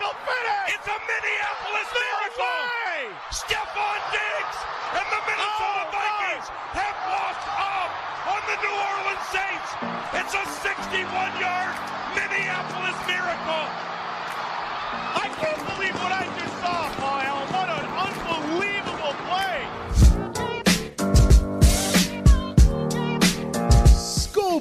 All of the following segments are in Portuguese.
me? It's a Minneapolis miracle! Stephon Diggs and the Minnesota oh, Vikings have walked up on the New Orleans Saints. It's a 61-yard Minneapolis miracle. I can't believe what I just saw, Kyle.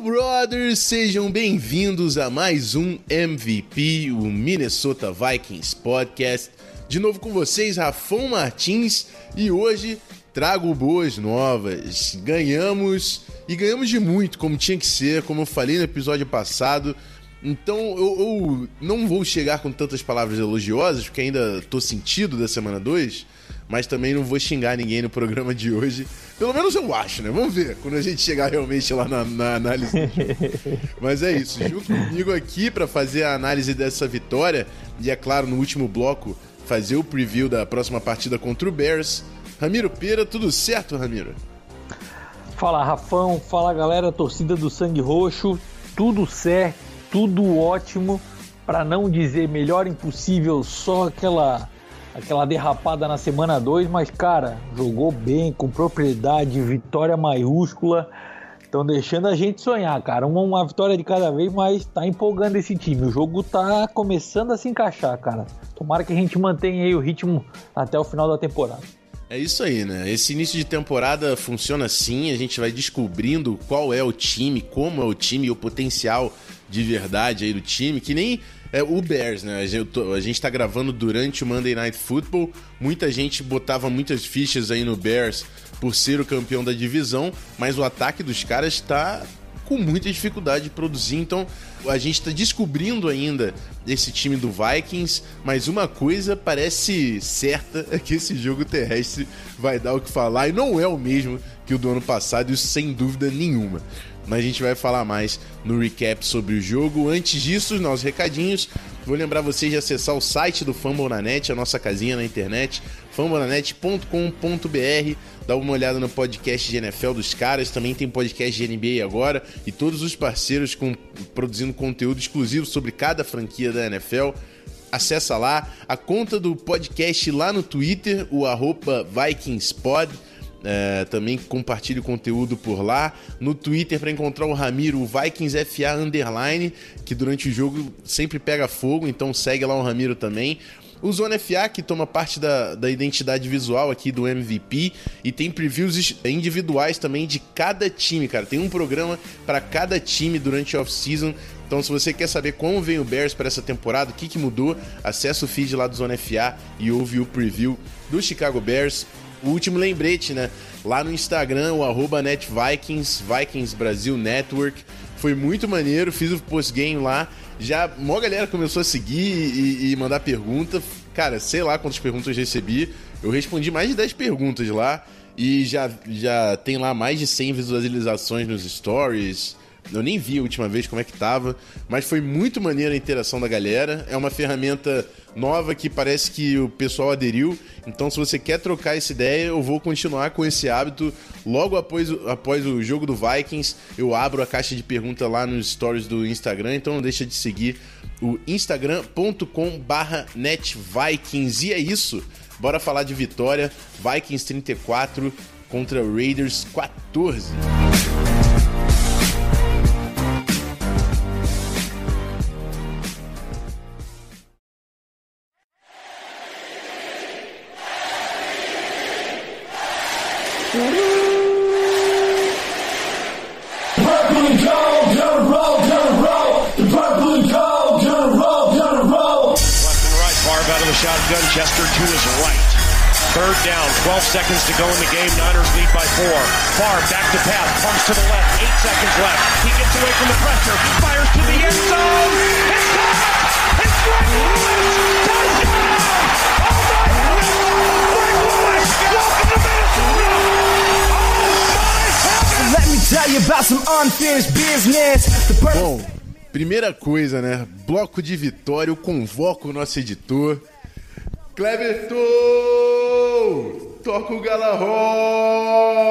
Brothers, sejam bem-vindos a mais um MVP, o Minnesota Vikings Podcast. De novo com vocês, Rafão Martins, e hoje trago boas novas. Ganhamos e ganhamos de muito, como tinha que ser, como eu falei no episódio passado. Então eu, eu não vou chegar com tantas palavras elogiosas, porque ainda tô sentido da semana 2 mas também não vou xingar ninguém no programa de hoje. Pelo menos eu acho, né? Vamos ver quando a gente chegar realmente lá na, na análise. mas é isso, junto comigo aqui para fazer a análise dessa vitória e, é claro, no último bloco, fazer o preview da próxima partida contra o Bears. Ramiro Pera, tudo certo, Ramiro? Fala, Rafão. Fala, galera, torcida do Sangue Roxo. Tudo certo, tudo ótimo. Para não dizer melhor impossível, só aquela aquela derrapada na semana 2, mas cara, jogou bem, com propriedade, vitória maiúscula. Estão deixando a gente sonhar, cara. Uma, uma, vitória de cada vez, mas tá empolgando esse time. O jogo tá começando a se encaixar, cara. Tomara que a gente mantenha aí o ritmo até o final da temporada. É isso aí, né? Esse início de temporada funciona assim, a gente vai descobrindo qual é o time, como é o time e o potencial de verdade aí do time, que nem é, o Bears, né? A gente, a gente tá gravando durante o Monday Night Football. Muita gente botava muitas fichas aí no Bears por ser o campeão da divisão, mas o ataque dos caras está com muita dificuldade de produzir. Então a gente está descobrindo ainda esse time do Vikings, mas uma coisa parece certa é que esse jogo terrestre vai dar o que falar e não é o mesmo que o do ano passado, isso sem dúvida nenhuma mas a gente vai falar mais no recap sobre o jogo. Antes disso, nossos recadinhos. Vou lembrar vocês de acessar o site do Fambonanet, a nossa casinha na internet, fambonanet.com.br. Dá uma olhada no podcast de NFL dos caras, também tem podcast de NBA agora e todos os parceiros com, produzindo conteúdo exclusivo sobre cada franquia da NFL acessa lá a conta do podcast lá no Twitter, o arroba VikingsPod. É, também compartilhe conteúdo por lá. No Twitter para encontrar o Ramiro, o VikingsFA Underline, que durante o jogo sempre pega fogo, então segue lá o Ramiro também. O Zona FA, que toma parte da, da identidade visual aqui do MVP, e tem previews individuais também de cada time, cara. Tem um programa para cada time durante a off-season. Então, se você quer saber como vem o Bears para essa temporada, o que, que mudou, acessa o feed lá do Zona FA e ouve o preview do Chicago Bears o último lembrete, né? Lá no Instagram, o arroba NetVikings, Vikings Brasil Network. Foi muito maneiro, fiz o post-game lá. Já, uma galera começou a seguir e, e, mandar pergunta. Cara, sei lá quantas perguntas recebi. Eu respondi mais de 10 perguntas lá. E já, já tem lá mais de 100 visualizações nos stories. Eu nem vi a última vez como é que tava, mas foi muito maneira a interação da galera. É uma ferramenta nova que parece que o pessoal aderiu. Então, se você quer trocar essa ideia, eu vou continuar com esse hábito. Logo após, após o jogo do Vikings, eu abro a caixa de pergunta lá nos stories do Instagram. Então, não deixa de seguir o instagram.com/netvikings. E é isso. Bora falar de vitória. Vikings 34 contra Raiders 14. seconds to go in the game. Niners lead by four. Far back to pass. Pumps to the left. Eight seconds left. He gets away from the pressure. Fires to the end zone. Bom, primeira coisa, né? Bloco de vitória. Eu convoco o nosso editor. Cleverton! Toca o Galahorn!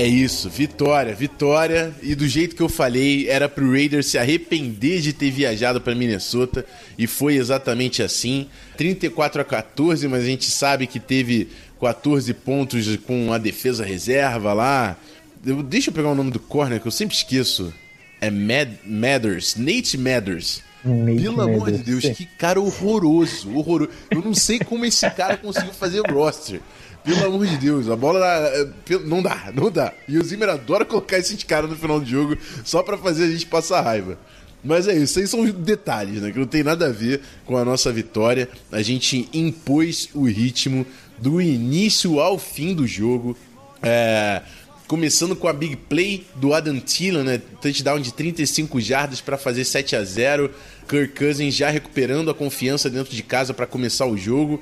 É isso, vitória, vitória. E do jeito que eu falei, era pro Raiders se arrepender de ter viajado para Minnesota. E foi exatamente assim. 34 a 14, mas a gente sabe que teve 14 pontos com a defesa reserva lá. Eu, deixa eu pegar o nome do corner que eu sempre esqueço. É Mad, Mathers, Nate Mathers. Nate Pelo Mathers. amor de Deus, que cara horroroso, horroroso. Eu não sei como esse cara conseguiu fazer o roster. Pelo amor de Deus, a bola é, não dá, não dá. E o Zimmer adora colocar esses caras no final do jogo só para fazer a gente passar raiva. Mas é isso, isso aí são detalhes, né? Que não tem nada a ver com a nossa vitória. A gente impôs o ritmo do início ao fim do jogo. É, começando com a big play do Adam Thielen, né? Touchdown de 35 jardas para fazer 7 a 0. Kirk Cousins já recuperando a confiança dentro de casa para começar o jogo.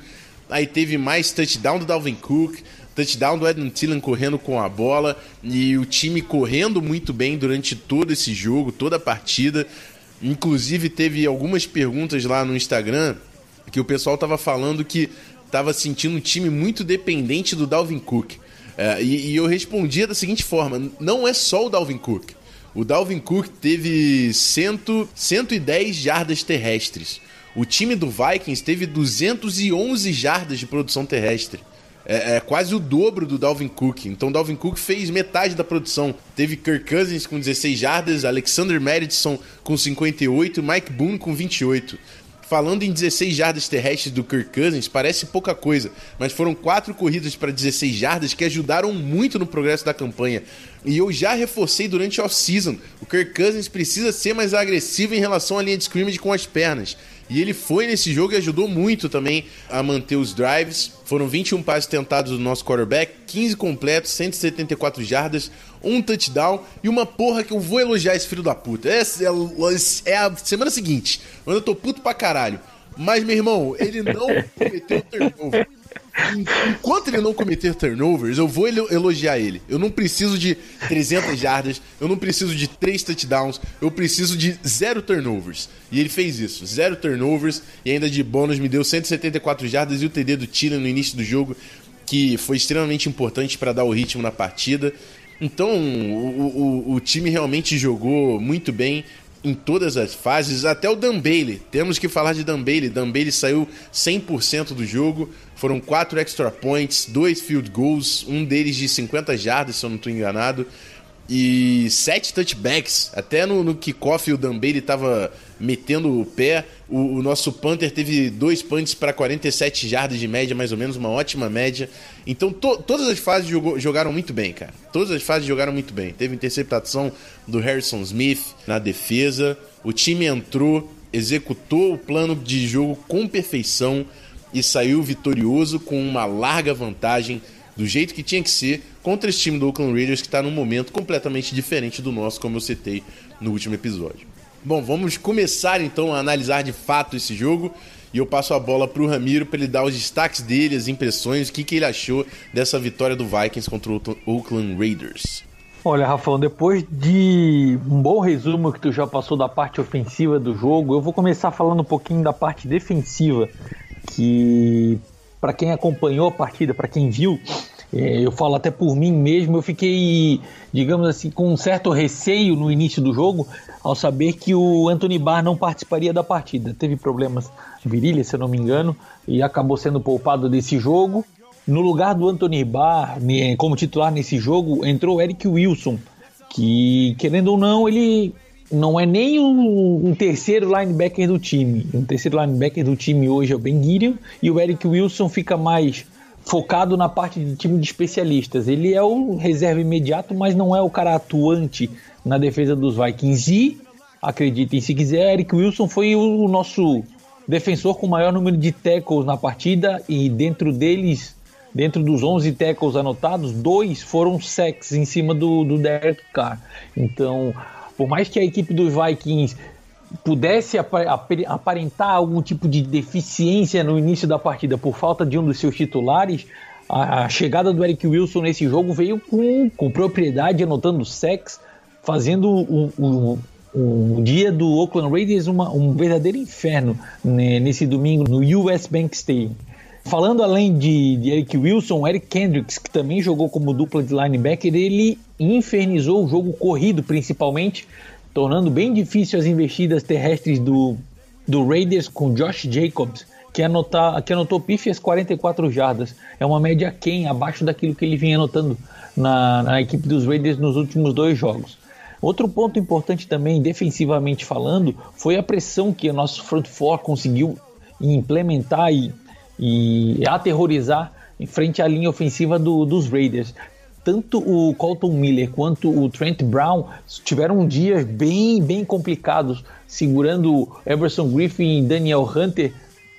Aí teve mais touchdown do Dalvin Cook, touchdown do Edmund Thielen correndo com a bola e o time correndo muito bem durante todo esse jogo, toda a partida. Inclusive teve algumas perguntas lá no Instagram que o pessoal tava falando que tava sentindo um time muito dependente do Dalvin Cook. É, e, e, eu respondia da seguinte forma: não é só o Dalvin Cook. O Dalvin Cook teve cento, 110 jardas terrestres. O time do Vikings teve 211 jardas de produção terrestre. É, é, quase o dobro do Dalvin Cook. Então, Dalvin Cook fez metade da produção. Teve Kirk Cousins com 16 jardas, Alexander Madison com 58 Mike Boone com 28. Falando em 16 jardas terrestres do Kirk Cousins, parece pouca coisa, mas foram quatro corridas para 16 jardas que ajudaram muito no progresso da campanha. E eu já reforcei durante a off-season. O Kirk Cousins precisa ser mais agressivo em relação à linha de scrimmage com as pernas. E ele foi nesse jogo e ajudou muito também a manter os drives. Foram 21 passes tentados do nosso quarterback, 15 completos, 174 jardas, um touchdown e uma porra que eu vou elogiar esse filho da puta. Essa é, é a semana seguinte, quando eu tô puto pra caralho. Mas, meu irmão, ele não cometeu turnover. Enquanto ele não cometer turnovers, eu vou elogiar ele. Eu não preciso de 300 jardas, eu não preciso de 3 touchdowns, eu preciso de zero turnovers. E ele fez isso, zero turnovers e ainda de bônus me deu 174 jardas e o TD do Tila no início do jogo, que foi extremamente importante para dar o ritmo na partida. Então, o, o, o time realmente jogou muito bem em todas as fases, até o Dan Bailey. Temos que falar de Dan Bailey. Dan Bailey saiu 100% do jogo. Foram quatro extra points, dois field goals, um deles de 50 jardas, se eu não estou enganado e sete touchbacks. Até no, no kickoff o Dan Bailey estava metendo o pé. O, o, nosso Panther teve dois punts para 47 jardas de média, mais ou menos, uma ótima média. Então to, todas as fases jogou, jogaram muito bem, cara. Todas as fases jogaram muito bem. Teve interceptação do Harrison Smith na defesa. O time entrou, executou o plano de jogo com perfeição e saiu vitorioso com uma larga vantagem do jeito que tinha que ser contra esse time do Oakland Raiders que está num momento completamente diferente do nosso, como eu citei no último episódio. Bom, vamos começar então a analisar de fato esse jogo e eu passo a bola para o Ramiro para ele dar os destaques dele, as impressões, o que, que ele achou dessa vitória do Vikings contra o Oakland Raiders. Olha, Rafão, depois de um bom resumo que tu já passou da parte ofensiva do jogo, eu vou começar falando um pouquinho da parte defensiva, que para quem acompanhou a partida, para quem viu, eu falo até por mim mesmo, eu fiquei, digamos assim, com um certo receio no início do jogo ao saber que o Anthony Barr não participaria da partida. Teve problemas virilha, se eu não me engano, e acabou sendo poupado desse jogo. No lugar do Anthony Barr, como titular nesse jogo, entrou o Eric Wilson, que, querendo ou não, ele não é nem um, um, terceiro linebacker do time. Um terceiro linebacker do time hoje é o Ben Gideon e o Eric Wilson fica mais focado na parte de time de especialistas. Ele é o reserva imediato, mas não é o cara atuante na defesa dos Vikings. E, acreditem se quiser, Eric Wilson foi o nosso defensor com o maior número de tackles na partida e dentro deles Dentro dos 11 tackles anotados, dois foram sacks em cima do, do Derek Carr. Então, por mais que a equipe dos Vikings pudesse aparentar algum tipo de deficiência no início da partida por falta de um dos seus titulares, a chegada do Eric Wilson nesse jogo veio com, com propriedade, anotando sacks, fazendo o, o, o dia do Oakland Raiders uma, um verdadeiro inferno né, nesse domingo no US Bank Stadium. Falando além de, de, Eric Wilson, Eric Kendricks, que também jogou como dupla de linebacker, ele infernizou o jogo corrido, principalmente, tornando bem difícil as investidas terrestres do, do Raiders com Josh Jacobs, que, anotar, que anotou pífias 44 jardas. É uma média quem abaixo daquilo que ele vinha anotando na, na equipe dos Raiders nos últimos dois jogos. Outro ponto importante também, defensivamente falando, foi a pressão que o nosso front four conseguiu implementar e, e aterrorizar em frente à linha ofensiva do, dos Raiders. Tanto o Colton Miller quanto o Trent Brown tiveram dias bem, bem complicados, segurando Everson Griffin e Daniel Hunter,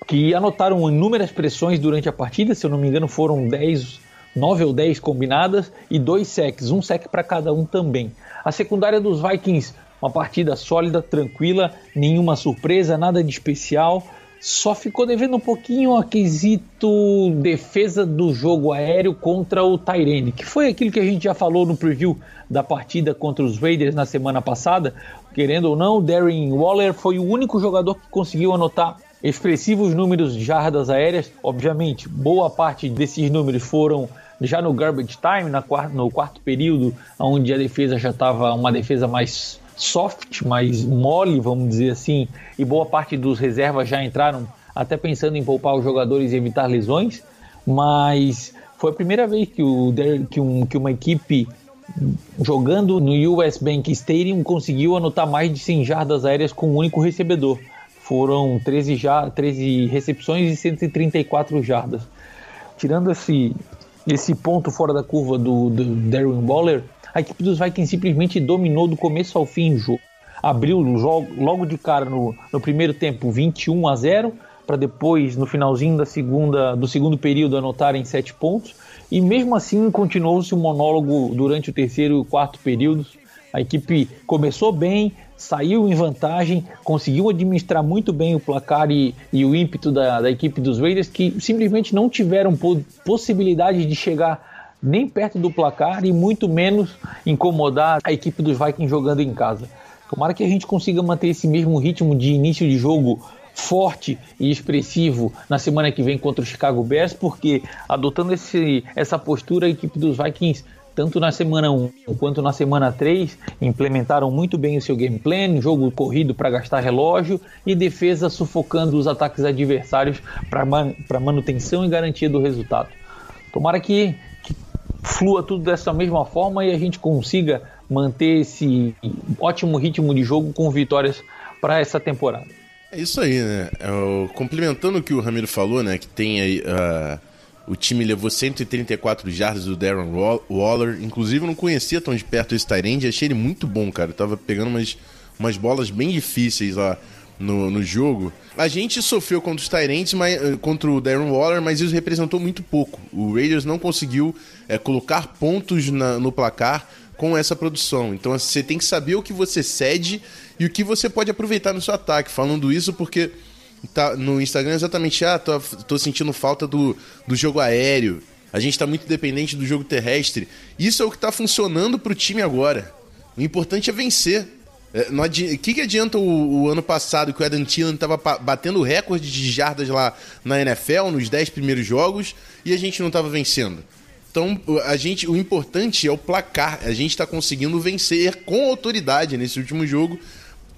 que anotaram inúmeras pressões durante a partida, se eu não me engano foram 10, 9 ou 10 combinadas e dois sacks, um sack para cada um também. A secundária dos Vikings, uma partida sólida, tranquila, nenhuma surpresa, nada de especial. Só ficou devendo um pouquinho a quesito defesa do jogo aéreo contra o Tyrene, que foi aquilo que a gente já falou no preview da partida contra os Raiders na semana passada. Querendo ou não, Darren Waller foi o único jogador que conseguiu anotar expressivos números de jardas aéreas. Obviamente, boa parte desses números foram já no garbage time, no quarto período, onde a defesa já estava uma defesa mais soft, mais mole, vamos dizer assim, e boa parte dos reservas já entraram até pensando em poupar os jogadores e evitar lesões, mas foi a primeira vez que, o, que, um, que uma equipe jogando no US Bank Stadium conseguiu anotar mais de 100 jardas aéreas com um único recebedor. Foram 13, já, 13 recepções e 134 jardas. Tirando esse, esse ponto fora da curva do, do Darren Waller, a equipe dos Vikings simplesmente dominou do começo ao fim o jogo. Abriu logo de cara no, no primeiro tempo 21 a 0, para depois, no finalzinho da segunda, do segundo período, anotarem 7 pontos. E mesmo assim continuou-se o um monólogo durante o terceiro e o quarto períodos. A equipe começou bem, saiu em vantagem, conseguiu administrar muito bem o placar e, e o ímpeto da, da, equipe dos Raiders, que simplesmente não tiveram possibilidade de chegar nem perto do placar e muito menos incomodar a equipe dos Vikings jogando em casa. Tomara que a gente consiga manter esse mesmo ritmo de início de jogo forte e expressivo na semana que vem contra o Chicago Bears, porque adotando esse, essa postura, a equipe dos Vikings tanto na semana 1 quanto na semana 3, implementaram muito bem o seu game plan, jogo corrido para gastar relógio e defesa sufocando os ataques adversários para man manutenção e garantia do resultado. Tomara que, flua tudo dessa mesma forma e a gente consiga manter esse ótimo ritmo de jogo com vitórias para essa temporada. É isso aí, né? É complementando o que o Ramiro falou, né? Que tem aí. Uh o time levou 134 jardas do Darren Waller. Inclusive, eu não conhecia tão de perto esse Tyrande. Achei ele muito bom, cara. Eu tava pegando umas, umas bolas bem difíceis lá no, no jogo. A gente sofreu contra os Tyrants, mas, eh, contra o Darren Waller, mas isso representou muito pouco. O Raiders não conseguiu é, colocar pontos na, no placar com essa produção. Então assim, você tem que saber o que você cede e o que você pode aproveitar no seu ataque. Falando isso porque tá no Instagram exatamente, ah, tô, tô sentindo falta do, do jogo aéreo. A gente está muito dependente do jogo terrestre. Isso é o que está funcionando para o time agora. O importante é vencer. É, o que, que adianta o, o, ano passado que o Adam Thielen estava batendo recorde de jardas lá na NFL, nos 10 primeiros jogos, e a gente não estava vencendo? Então, a gente, o importante é o placar. A gente está conseguindo vencer com autoridade nesse último jogo,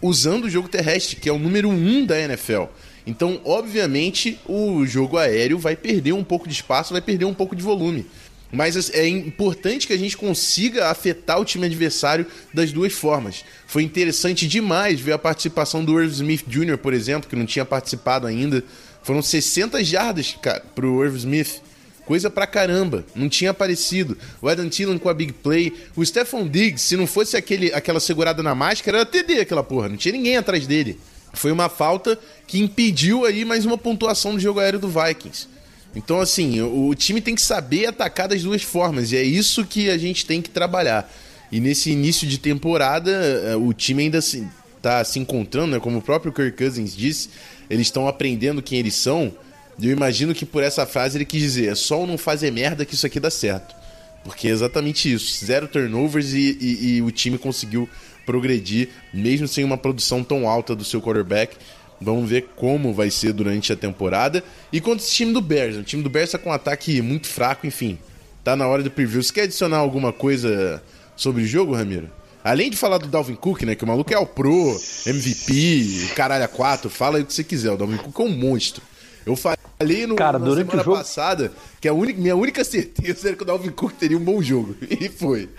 usando o jogo terrestre, que é o número 1 um da NFL. Então, obviamente, o jogo aéreo vai perder um pouco de espaço, vai perder um pouco de volume. Mas é importante que a gente consiga afetar o time adversário das duas formas. Foi interessante demais ver a participação do Irv Smith Jr., por exemplo, que não tinha participado ainda. Foram 60 jardas, cara, pro Irv Smith. Coisa pra caramba, não tinha aparecido. O Adam Thielen com a big play. O Stephon Diggs, se não fosse aquele, aquela segurada na máscara, era TD aquela porra. Não tinha ninguém atrás dele. Foi uma falta que impediu aí mais uma pontuação do jogo aéreo do Vikings. Então, assim, o, time tem que saber atacar das duas formas, e é isso que a gente tem que trabalhar. E nesse início de temporada, eh, o time ainda está se, tá se encontrando, né? como o próprio Kirk Cousins disse, eles estão aprendendo quem eles são. E eu imagino que por essa frase ele quis dizer: é só não fazer merda que isso aqui dá certo. Porque é exatamente isso: zero turnovers e, e, e o time conseguiu progredir, mesmo sem uma produção tão alta do seu quarterback. Vamos ver como vai ser durante a temporada. E contra esse time do Bears. O time do Bears está com um ataque muito fraco, enfim. Tá na hora do preview. Você quer adicionar alguma coisa sobre o jogo, Ramiro? Além de falar do Dalvin Cook, né? Que o maluco é o Pro, MVP, caralho a 4, fala aí o que você quiser. O Dalvin Cook é um monstro. Eu falei no, Cara, na semana jogo... passada que a única, minha única certeza era que o Dalvin Cook teria um bom jogo. E foi.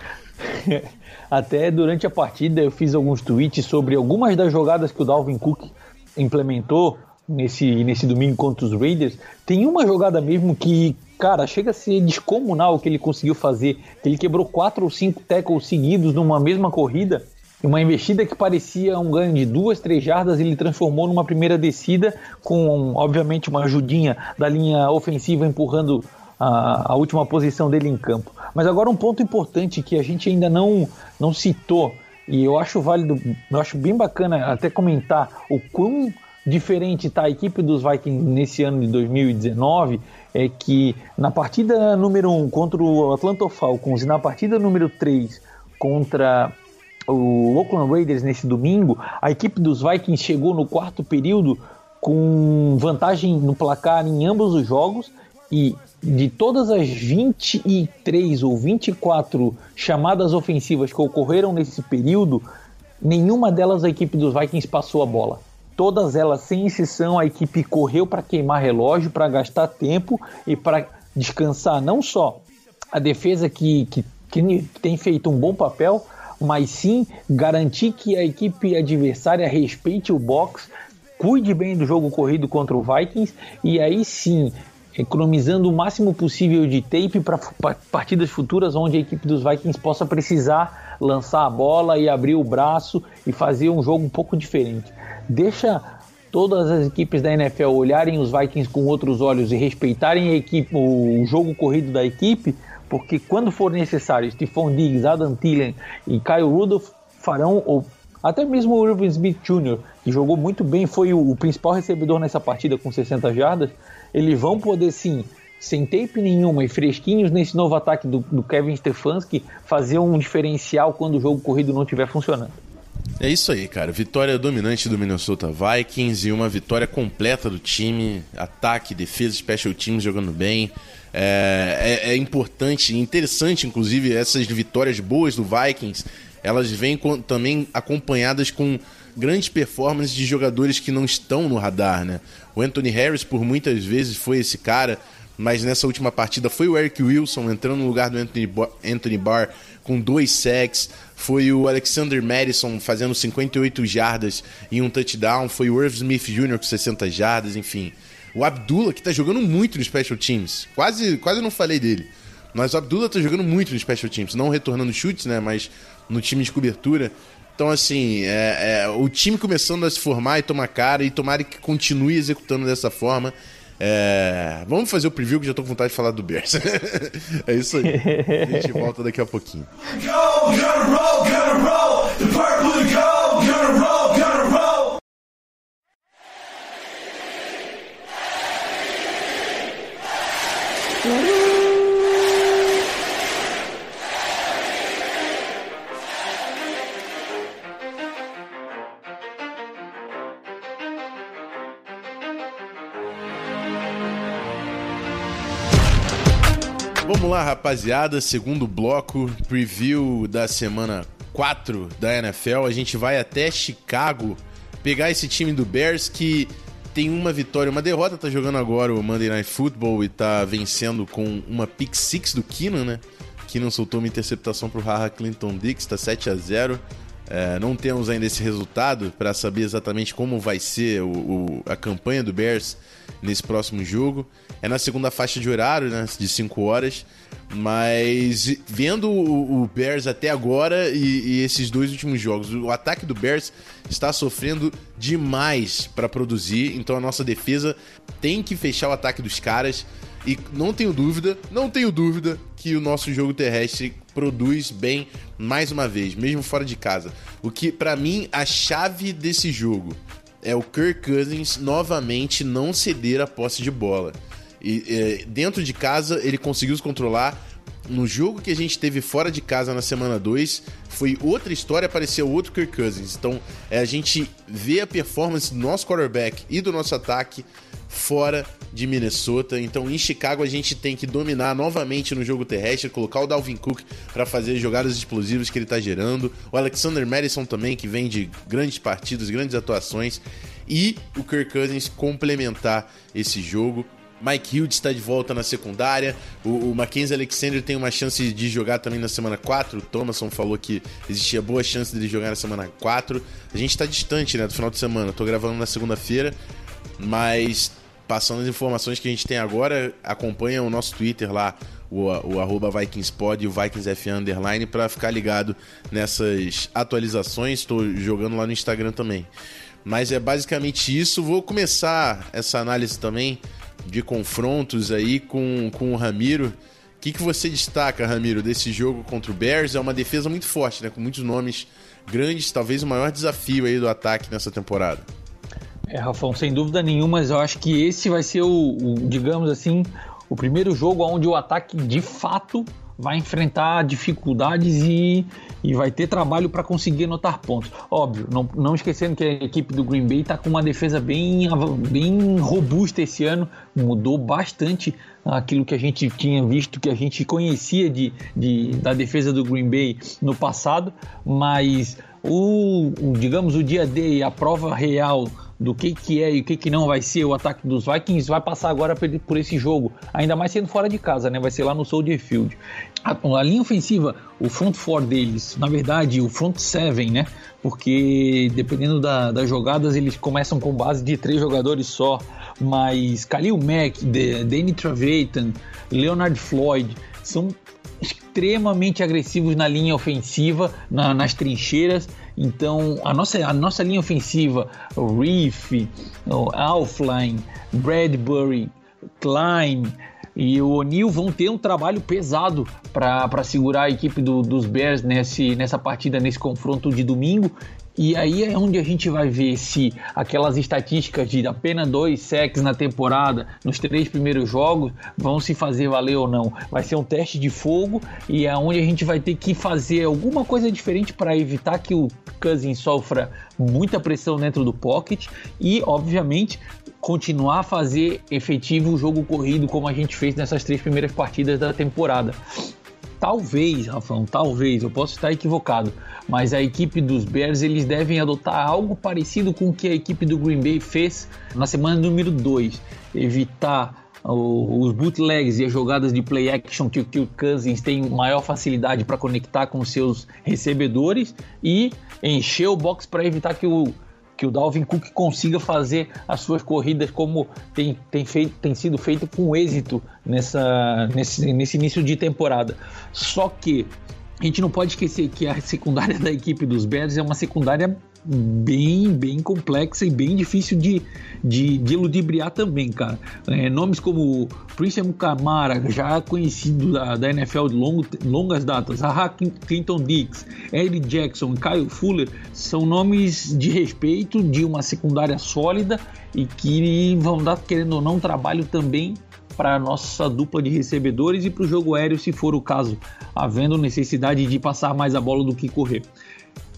Até durante a partida eu fiz alguns tweets sobre algumas das jogadas que o Dalvin Cook implementou nesse, nesse domingo contra os Raiders. Tem uma jogada mesmo que, cara, chega a ser descomunal o que ele conseguiu fazer. Ele quebrou quatro ou cinco tackles seguidos numa mesma corrida. Uma investida que parecia um ganho de duas, três jardas, ele transformou numa primeira descida, com obviamente uma ajudinha da linha ofensiva empurrando a, a última posição dele em campo. Mas agora um ponto importante que a gente ainda não, não citou, e eu acho válido, eu acho bem bacana até comentar o quão diferente está a equipe dos Vikings nesse ano de 2019 é que na partida número 1 um contra o Atlanta Falcons e na partida número 3 contra o Oakland Raiders nesse domingo, a equipe dos Vikings chegou no quarto período com vantagem no placar em ambos os jogos e de todas as 23 ou 24 chamadas ofensivas que ocorreram nesse período, nenhuma delas a equipe dos Vikings passou a bola. Todas elas, sem exceção, a equipe correu para queimar relógio, para gastar tempo e para descansar não só a defesa que, que, que tem feito um bom papel, mas sim garantir que a equipe adversária respeite o box, cuide bem do jogo corrido contra o Vikings e aí sim economizando o máximo possível de tape para partidas futuras onde a equipe dos Vikings possa precisar lançar a bola e abrir o braço e fazer um jogo um pouco diferente. Deixa todas as equipes da NFL olharem os Vikings com outros olhos e respeitarem a equipe, o jogo corrido da equipe, porque quando for necessário, Stephon Diggs, Adam Thielen e Kyle Rudolph farão, ou até mesmo o Irving Smith Jr., que jogou muito bem, foi o, o principal recebedor nessa partida com 60 jardas, eles vão poder sim, sem tape nenhuma e fresquinhos nesse novo ataque do, do Kevin Stefanski, fazer um diferencial quando o jogo corrido não estiver funcionando. É isso aí, cara. Vitória dominante do Minnesota Vikings e uma vitória completa do time. Ataque, defesa, special teams jogando bem. É, é, é importante interessante, inclusive, essas vitórias boas do Vikings. Elas vêm com, também acompanhadas com grandes performances de jogadores que não estão no radar, né? O Anthony Harris, por muitas vezes, foi esse cara, mas nessa última partida foi o Eric Wilson entrando no lugar do Anthony, Anthony Barr com dois sacks. Foi o Alexander Madison fazendo 58 jardas e um touchdown. Foi o Irv Smith Jr. com 60 jardas, enfim. O Abdullah, que tá jogando muito no Special Teams. Quase, quase não falei dele. Mas o Abdullah tá jogando muito no Special Teams. Não retornando chutes, né? Mas no time de cobertura. Então, assim, é, é, o time começando a se formar e tomar cara, e tomara que continue executando dessa forma. É, vamos fazer o preview que já tô com vontade de falar do Bears. é isso aí. A gente volta daqui a pouquinho. Go, lá, rapaziada. Segundo bloco, preview da semana 4 da NFL. A gente vai até Chicago pegar esse time do Bears que tem uma vitória, uma derrota. Tá jogando agora o Monday Night Football e tá vencendo com uma pick six do Keenan, né? Keenan soltou uma interceptação pro Haha Clinton Dix, tá 7 a 0 é, não temos ainda esse resultado para saber exatamente como vai ser o, o, a campanha do Bears nesse próximo jogo. É na segunda faixa de horário, né, de 5 horas. Mas vendo o, Bears até agora e, e, esses dois últimos jogos, o ataque do Bears está sofrendo demais para produzir. Então a nossa defesa tem que fechar o ataque dos caras. E não tenho dúvida, não tenho dúvida que o nosso jogo terrestre produz bem mais uma vez, mesmo fora de casa. O que, para mim, a chave desse jogo é o Kirk Cousins novamente não ceder a posse de bola. E é, dentro de casa ele conseguiu se controlar. No jogo que a gente teve fora de casa na semana 2, foi outra história, apareceu outro Kirk Cousins. Então, é, a gente vê a performance do nosso quarterback e do nosso ataque fora de Minnesota. Então, em Chicago, a gente tem que dominar novamente no jogo terrestre, colocar o Dalvin Cook para fazer jogadas explosivas que ele está gerando. O Alexander Madison também, que vem de grandes partidos, grandes atuações. E o Kirk Cousins complementar esse jogo. Mike Hughes está de volta na secundária. O, o, Mackenzie Alexander tem uma chance de jogar também na semana 4. O Thomason falou que existia boa chance dele jogar na semana 4. A gente está distante né, do final de semana. Estou gravando na segunda-feira, mas passando as informações que a gente tem agora, acompanha o nosso Twitter lá, o, o arroba VikingsPod e o VikingsF Underline para ficar ligado nessas atualizações. Estou jogando lá no Instagram também. Mas é basicamente isso. Vou começar essa análise também de confrontos aí com, com o Ramiro. O que, que você destaca, Ramiro, desse jogo contra o Bears? É uma defesa muito forte, né? Com muitos nomes grandes, talvez o maior desafio aí do ataque nessa temporada. É, Rafão, sem dúvida nenhuma, mas eu acho que esse vai ser o, o digamos assim, o primeiro jogo onde o ataque de fato vai enfrentar dificuldades e, e vai ter trabalho para conseguir anotar pontos. Óbvio, não, não esquecendo que a equipe do Green Bay está com uma defesa bem, bem robusta esse ano, mudou bastante aquilo que a gente tinha visto, que a gente conhecia de, de da defesa do Green Bay no passado, mas o, o digamos o dia D, a prova real do que, que é e o que, que não vai ser o ataque dos Vikings vai passar agora por esse jogo, ainda mais sendo fora de casa, né? Vai ser lá no Soldier Field. A, a linha ofensiva, o front four deles, na verdade, o front seven, né? Porque dependendo da, das jogadas, eles começam com base de três jogadores só. Mas Khalil Mack, Danny Trevathan, Leonard Floyd são extremamente agressivos na linha ofensiva, na, nas trincheiras então, a nossa, a nossa linha ofensiva, o Reef, o Alfline, Bradbury, Klein e o O'Neill vão ter um trabalho pesado para segurar a equipe do, dos Bears nesse, nessa partida, nesse confronto de domingo. E aí é onde a gente vai ver se aquelas estatísticas de apenas dois sacks na temporada, nos três primeiros jogos, vão se fazer valer ou não. Vai ser um teste de fogo e é onde a gente vai ter que fazer alguma coisa diferente para evitar que o Cousins sofra muita pressão dentro do pocket e, obviamente, continuar a fazer efetivo o jogo corrido como a gente fez nessas três primeiras partidas da temporada talvez, Rafão, talvez, eu posso estar equivocado, mas a equipe dos Bears eles devem adotar algo parecido com o que a equipe do Green Bay fez na semana número 2, evitar os bootlegs e as jogadas de play action que o Kirk Cousins tem maior facilidade para conectar com seus recebedores e encher o box para evitar que o que o Dalvin Cook consiga fazer as suas corridas como tem, tem, feito, tem sido feito com êxito nessa, nesse, nesse início de temporada. Só que a gente não pode esquecer que a secundária da equipe dos Bears é uma secundária bem, bem complexa e bem difícil de, de, de ludibriar também, cara. É, nomes como Christian Camara, já conhecido da, da NFL de longo, longas datas, Zaha Clinton Dix, Eddie Jackson, Kyle Fuller, são nomes de respeito, de uma secundária sólida e que vão dar, querendo ou não, trabalho também para nossa dupla de recebedores e para o jogo aéreo, se for o caso, havendo necessidade de passar mais a bola do que correr.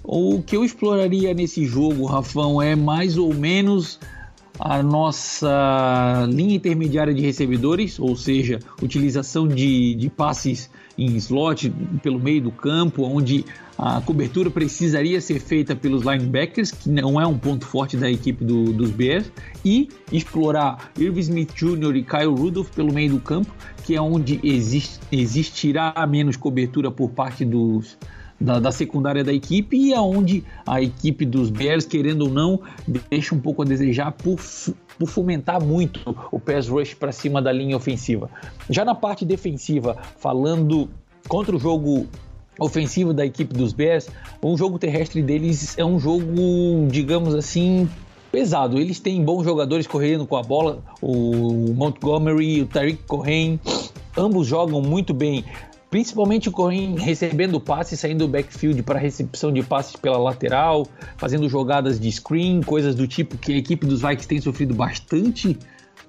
O que eu exploraria nesse jogo, Rafão, é mais ou menos a nossa linha intermediária de recebedores, ou seja, utilização de, de passes em slot pelo meio do campo, onde a cobertura precisaria ser feita pelos linebackers, que não é um ponto forte da equipe do, dos Bears, e explorar Irv Smith Jr. e Kyle Rudolph pelo meio do campo, que é onde exist, existirá menos cobertura por parte dos, da, da, secundária da equipe e aonde a equipe dos Bears, querendo ou não, deixa um pouco a desejar por, por fomentar muito o pass rush para cima da linha ofensiva. Já na parte defensiva, falando contra o jogo ofensivo da equipe dos Bears, o jogo terrestre deles é um jogo, digamos assim, pesado. Eles têm bons jogadores correndo com a bola, o Montgomery, o Tariq Cohen, ambos jogam muito bem. Principalmente o Cohen recebendo passes, saindo do backfield para recepção de passes pela lateral, fazendo jogadas de screen, coisas do tipo que a equipe dos Vikings tem sofrido bastante,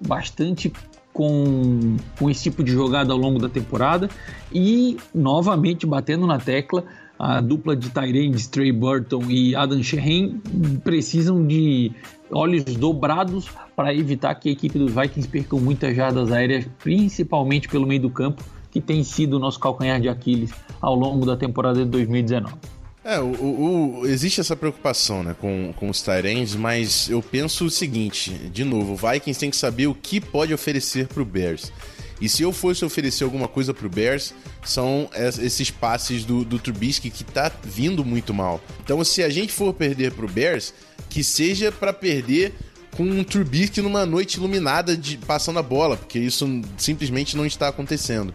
bastante com, com esse tipo de jogada ao longo da temporada. E novamente batendo na tecla, a dupla de Tyrands, Trey Burton e Adam Shaheen precisam de olhos dobrados para evitar que a equipe dos Vikings percam muitas jardas aéreas, principalmente pelo meio do campo, que tem sido o nosso calcanhar de Aquiles ao longo da temporada de 2019. É, o, o, existe essa preocupação né, com, com os Tyrants, mas eu penso o seguinte: de novo, o Vikings tem que saber o que pode oferecer para o Bears. E se eu fosse oferecer alguma coisa pro Bears, são esses passes do, do Trubisky que tá vindo muito mal. Então, se a gente for perder pro Bears, que seja para perder com um Trubisky numa noite iluminada de passando a bola, porque isso simplesmente não está acontecendo.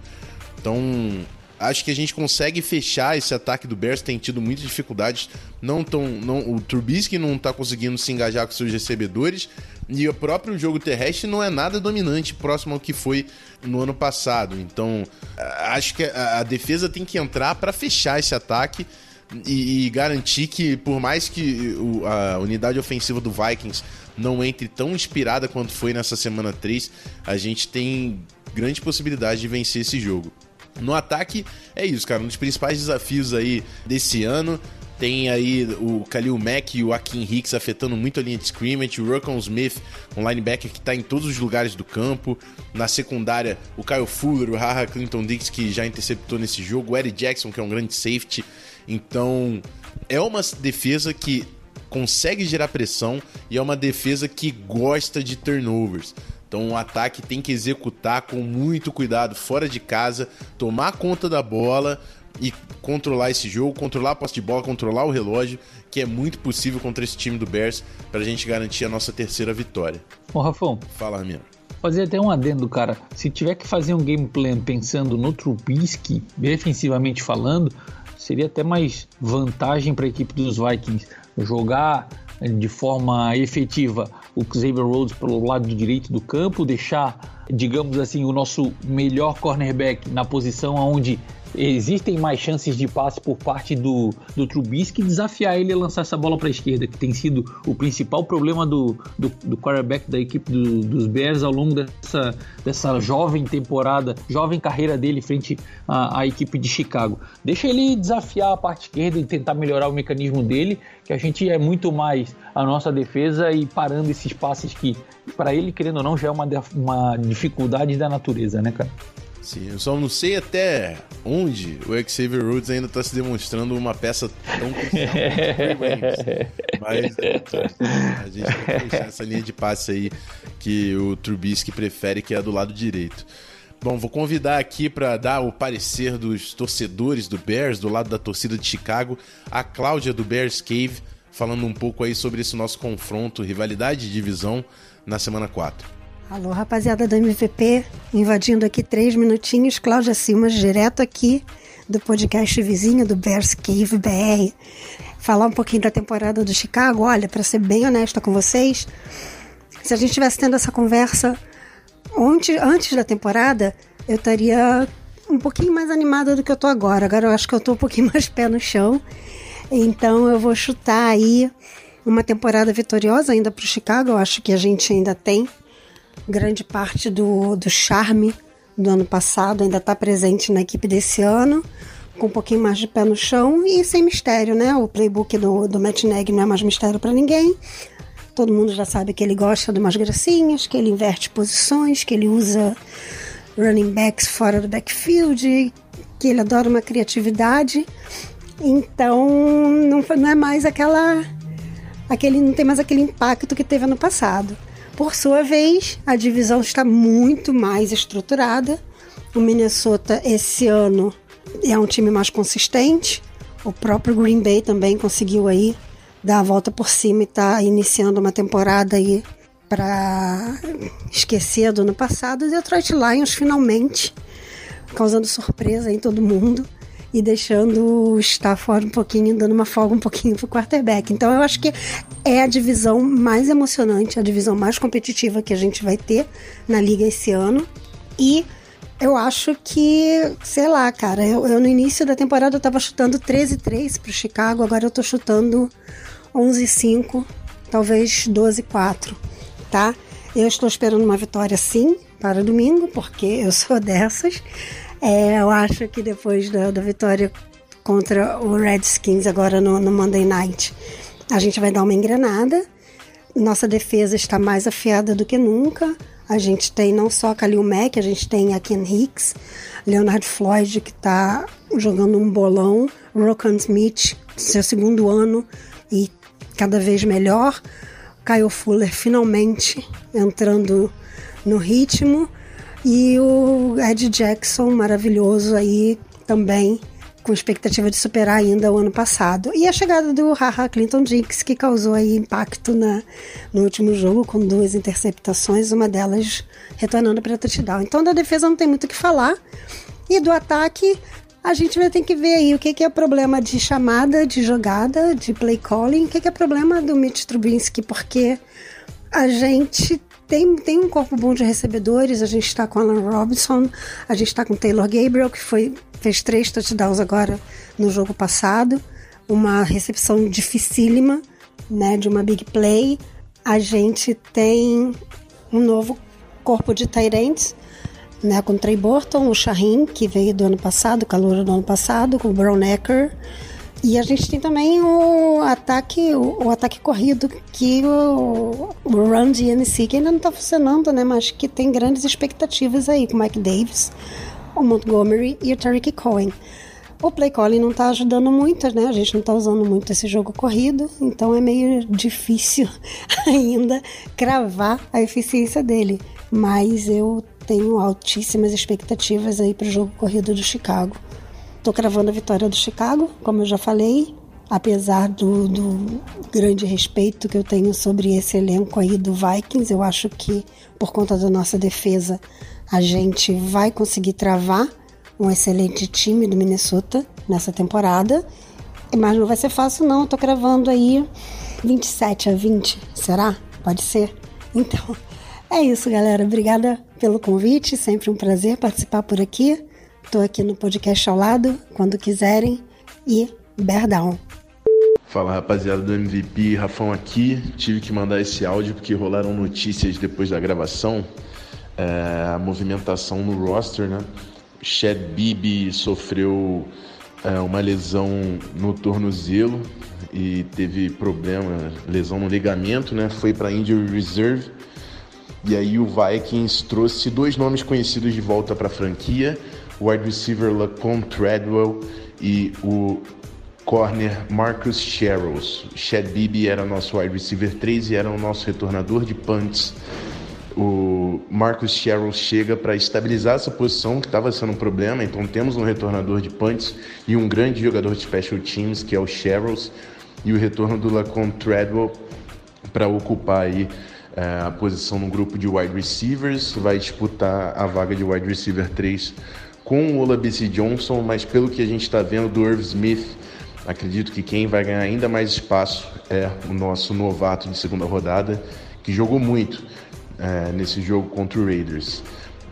Então, acho que a gente consegue fechar esse ataque do Bears, tem tido muitas dificuldades. Não tão, não, o Trubisky não está conseguindo se engajar com seus recebedores e o próprio jogo terrestre não é nada dominante próximo ao que foi no ano passado. Então, acho que a, defesa tem que entrar para fechar esse ataque e, e, garantir que, por mais que o, a unidade ofensiva do Vikings não entre tão inspirada quanto foi nessa semana 3, a gente tem grande possibilidade de vencer esse jogo. No ataque, é isso, cara. Um dos principais desafios aí desse ano tem aí o Khalil Mack e o Akin Hicks afetando muito a linha de scrimmage. O Rocco Smith, um linebacker que está em todos os lugares do campo. Na secundária, o Kyle Fuller, o Haha Clinton Dix, que já interceptou nesse jogo. O Eddie Jackson, que é um grande safety. Então, é uma defesa que consegue gerar pressão e é uma defesa que gosta de turnovers. Então o ataque tem que executar com muito cuidado fora de casa, tomar conta da bola, e controlar esse jogo, controlar a posse de bola, controlar o relógio, que é muito possível contra esse time do Bears para a gente garantir a nossa terceira vitória. Ô, Rafão. Fala, Ramiro. Fazer até um adendo, cara. Se tiver que fazer um game plan pensando no Trubisky, defensivamente falando, seria até mais vantagem para a equipe dos Vikings jogar de forma efetiva o Xavier Rhodes pelo lado direito do campo, deixar, digamos assim, o nosso melhor cornerback na posição onde existem mais chances de passe por parte do, do Trubisky desafiar ele a lançar essa bola para a esquerda, que tem sido o principal problema do, do, do quarterback da equipe do, dos Bears ao longo dessa, dessa jovem temporada, jovem carreira dele frente à, à equipe de Chicago. Deixa ele desafiar a parte esquerda e tentar melhorar o mecanismo dele, que a gente é muito mais a nossa defesa e parando esses passes que, para ele, querendo ou não, já é uma, uma dificuldade da natureza, né, cara? Sim, eu só não sei até onde o Xavier Rhodes ainda está se demonstrando uma peça tão crucial Mas a gente tem que deixar essa linha de passe aí que o Trubisky prefere, que é do lado direito. Bom, vou convidar aqui para dar o parecer dos torcedores do Bears, do lado da torcida de Chicago, a Cláudia do Bears Cave, falando um pouco aí sobre esse nosso confronto, rivalidade de divisão na semana 4. Alô, rapaziada do MVP, invadindo aqui três minutinhos. Cláudia Simas, direto aqui do podcast vizinho do Bears Cave BR. Falar um pouquinho da temporada do Chicago. Olha, para ser bem honesta com vocês, se a gente estivesse tendo essa conversa antes, antes da temporada, eu estaria um pouquinho mais animada do que eu tô agora. Agora eu acho que eu tô um pouquinho mais pé no chão. Então eu vou chutar aí uma temporada vitoriosa ainda para o Chicago. Eu acho que a gente ainda tem grande parte do, do charme do ano passado ainda está presente na equipe desse ano, com um pouquinho mais de pé no chão e sem mistério, né? O playbook do, do Matt Nagy não é mais mistério para ninguém. Todo mundo já sabe que ele gosta de umas gracinhas, que ele inverte posições, que ele usa running backs fora do backfield, que ele adora uma criatividade. Então não, não é mais aquela. aquele não tem mais aquele impacto que teve ano passado. Por sua vez, a divisão está muito mais estruturada. O Minnesota esse ano é um time mais consistente. O próprio Green Bay também conseguiu aí dar a volta por cima e está iniciando uma temporada aí para esquecer do ano passado. O Detroit Lions finalmente causando surpresa em todo mundo, e deixando o Stafford um pouquinho, dando uma folga um pouquinho pro quarterback. Então eu acho que é a divisão mais emocionante, a divisão mais competitiva que a gente vai ter na liga esse ano. E eu acho que, sei lá, cara, eu, eu no início da temporada eu tava chutando 13-3 pro Chicago, agora eu tô chutando 11-5, talvez 12-4, tá? Eu estou esperando uma vitória sim para domingo, porque eu sou dessas. É, eu acho que depois da, da, vitória contra o Redskins agora no, no Monday Night, a gente vai dar uma engrenada. Nossa defesa está mais afiada do que nunca. A gente tem não só a Kalil Mack, a gente tem a Ken Hicks, Leonard Floyd, que está jogando um bolão, Rokan Smith, seu segundo ano e cada vez melhor. Kyle Fuller finalmente entrando no ritmo. E o Ed Jackson, maravilhoso aí também, com expectativa de superar ainda o ano passado. E a chegada do Haha Clinton Dix, que causou aí impacto na, no último jogo, com duas interceptações, uma delas retornando para touchdown. Então da defesa não tem muito o que falar. E do ataque, a gente vai ter que ver aí o que, que é problema de chamada, de jogada, de play calling, o que, que é problema do Mitch Trubinsky, porque a gente tem, tem um corpo bom de recebedores. A gente está com Alan Robinson, a gente está com Taylor Gabriel, que foi, fez três touchdowns agora no jogo passado. Uma recepção dificílima, né, de uma big play. A gente tem um novo corpo de ends, né, com o Trey Burton, o Shaheen, que veio do ano passado, calor do ano passado, com o Brown Ecker. E a gente tem também o ataque, o, o ataque corrido, que o, o Run DNC, que ainda não está funcionando, né? Mas que tem grandes expectativas aí, com o Mike Davis, o Montgomery e o Tariq Cohen. O play calling não está ajudando muito, né? A gente não está usando muito esse jogo corrido, então é meio difícil ainda cravar a eficiência dele. Mas eu tenho altíssimas expectativas aí para o jogo corrido do Chicago. Estou cravando a vitória do Chicago, como eu já falei, apesar do, do, grande respeito que eu tenho sobre esse elenco aí do Vikings, eu acho que por conta da nossa defesa a gente vai conseguir travar um excelente time do Minnesota nessa temporada, mas não vai ser fácil não, tô cravando aí 27 a 20, será? Pode ser? Então, é isso, galera. Obrigada pelo convite, sempre um prazer participar por aqui. Estou aqui no podcast ao lado, quando quiserem. E bear down. Fala rapaziada do MVP, Rafão aqui. Tive que mandar esse áudio porque rolaram notícias depois da gravação. É, a movimentação no roster, né? Chad Bibi sofreu é, uma lesão no tornozelo e teve problema, lesão no ligamento, né? Foi para injury reserve. E aí o Vikings trouxe dois nomes conhecidos de volta para a franquia o wide receiver Lacon Treadwell e o corner Marcus Sherrills. Chad Bibi era nosso wide receiver 3 e era o nosso retornador de punts. O Marcus Sherrill chega para estabilizar essa posição que estava sendo um problema. Então temos um retornador de punts e um grande jogador de special teams que é o Sherrills e o retorno do Lacon Treadwell para ocupar aí é, a posição no grupo de wide receivers, vai disputar a vaga de wide receiver 3 com o Olabisi Johnson, mas pelo que a gente está vendo do Irv Smith, acredito que quem vai ganhar ainda mais espaço é o nosso novato de segunda rodada, que jogou muito é, nesse jogo contra o Raiders.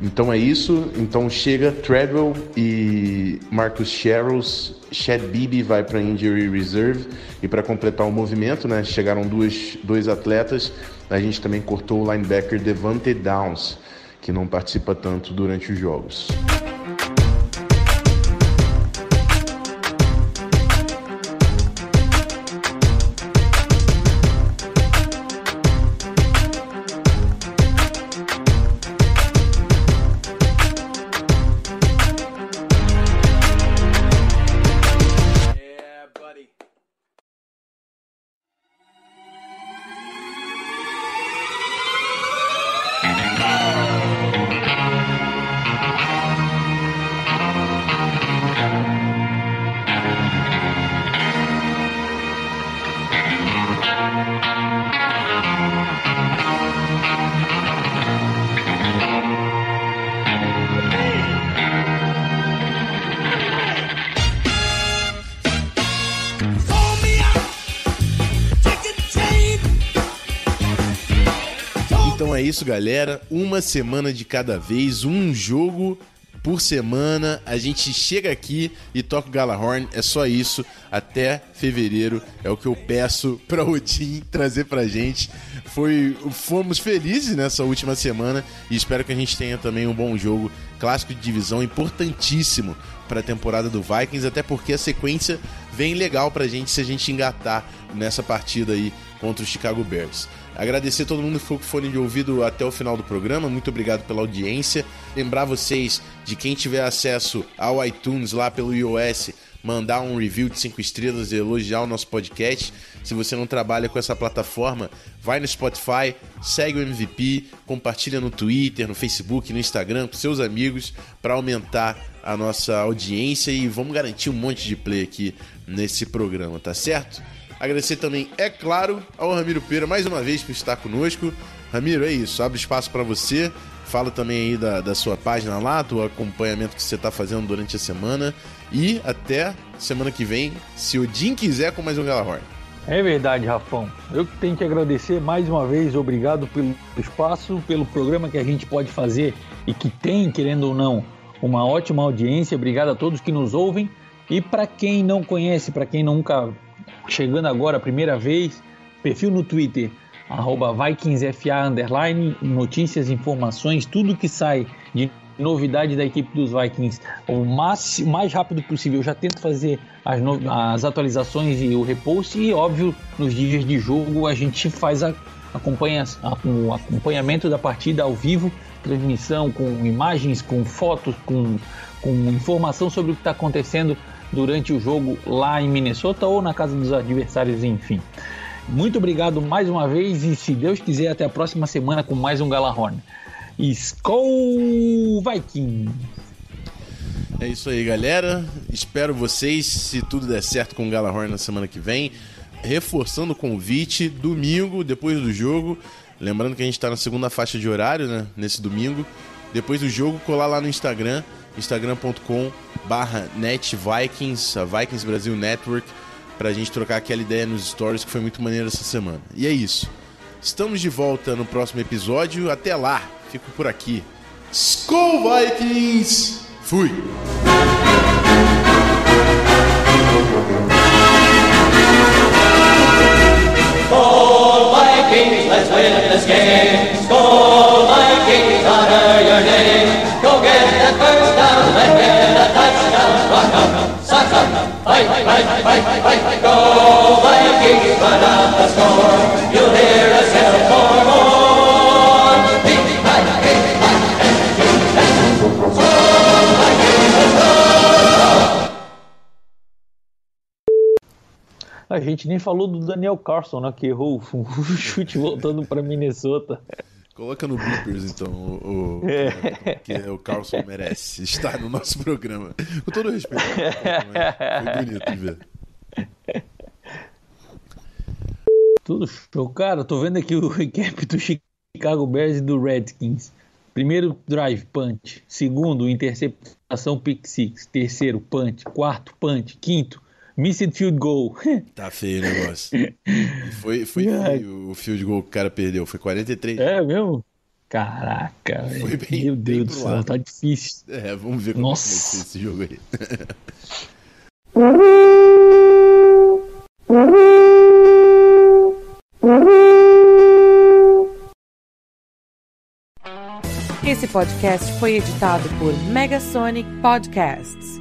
Então é isso. Então chega Treadwell e Marcus Sherrills. Chad Beebe vai para Injury Reserve. E para completar o movimento, né, chegaram duas, dois atletas. A gente também cortou o linebacker Devante Downs, que não participa tanto durante os jogos. Isso, galera. Uma semana de cada vez, um jogo por semana. A gente chega aqui e toca o Galahorn. É só isso. Até fevereiro é o que eu peço para Odin trazer pra gente. Foi, fomos felizes nessa última semana e espero que a gente tenha também um bom jogo clássico de divisão importantíssimo para a temporada do Vikings, até porque a sequência vem legal pra gente se a gente engatar nessa partida aí contra o Chicago Bears. Agradecer todo mundo que ficou com fone de ouvido até o final do programa. Muito obrigado pela audiência. Lembrar vocês de quem tiver acesso ao iTunes lá pelo iOS, mandar um review de 5 estrelas e elogiar o nosso podcast. Se você não trabalha com essa plataforma, vai no Spotify, segue o MVP, compartilha no Twitter, no Facebook, no Instagram com seus amigos para aumentar a nossa audiência e vamos garantir um monte de play aqui nesse programa, tá certo? Agradecer também, é claro, ao Ramiro Peira mais uma vez por estar conosco. Ramiro, é isso, abre espaço para você. Fala também aí da, da sua página lá, do acompanhamento que você está fazendo durante a semana. E até semana que vem, se o Jim quiser, com mais um Galahorn. É verdade, Rafão. Eu tenho que agradecer mais uma vez, obrigado pelo espaço, pelo programa que a gente pode fazer e que tem, querendo ou não, uma ótima audiência. Obrigado a todos que nos ouvem. E para quem não conhece, para quem nunca chegando agora a primeira vez, perfil no Twitter, arroba VikingsFA, underline, notícias, informações, tudo que sai de novidade da equipe dos Vikings o mais, mais rápido possível. Eu já tento fazer as, no, as atualizações e o repost e, óbvio, nos dias de jogo a gente faz a, acompanha, a, o acompanhamento da partida ao vivo, transmissão com imagens, com fotos, com, com informação sobre o que está acontecendo durante o jogo lá em Minnesota ou na casa dos adversários, enfim. Muito obrigado mais uma vez e se Deus quiser até a próxima semana com mais um Galahorn. Skol Viking! É isso aí, galera. Espero vocês, se tudo der certo com o Galahorn na semana que vem. Reforçando o convite, domingo, depois do jogo. Lembrando que a gente está na segunda faixa de horário, né? Nesse domingo. Depois do jogo, colar lá no Instagram, instagram.com barra netvikings, a Vikings Brasil Network, pra gente trocar aquela ideia nos stories que foi muito maneiro essa semana. E é isso. Estamos de volta no próximo episódio. Até lá, fico por aqui. Skull Vikings! Fui! Skål Vikings, let's win this game. Skål Vikings, honor your name. Fight, fight, fight, fight. Go Vikings, out the score. You'll hear us yell for more. Shoot, and Skål Vikings, let's go. A gente nem falou do Daniel Carson, né? Que errou o chute voltando para Minnesota. Coloca no bloopers, então, o, o- É. que o Carlson merece estar no nosso programa. Com todo respeito. Foi bonito de ver. Tudo show. Cara, tô vendo aqui o recap do Chicago Bears e do Redskins. Primeiro drive, punch. Segundo, interceptação, pick six. Terceiro, punch. Quarto, punch. Quinto, missed field goal. Tá feio o negócio. Foi, foi feio o field goal que o cara perdeu. Foi 43. é mesmo? Caraca, velho. Foi bem- Meu bem Deus do pro céu, tá difícil. É, vamos ver como é que vai Nossa. ser esse jogo aí. Esse podcast foi editado por Megasonic Podcasts.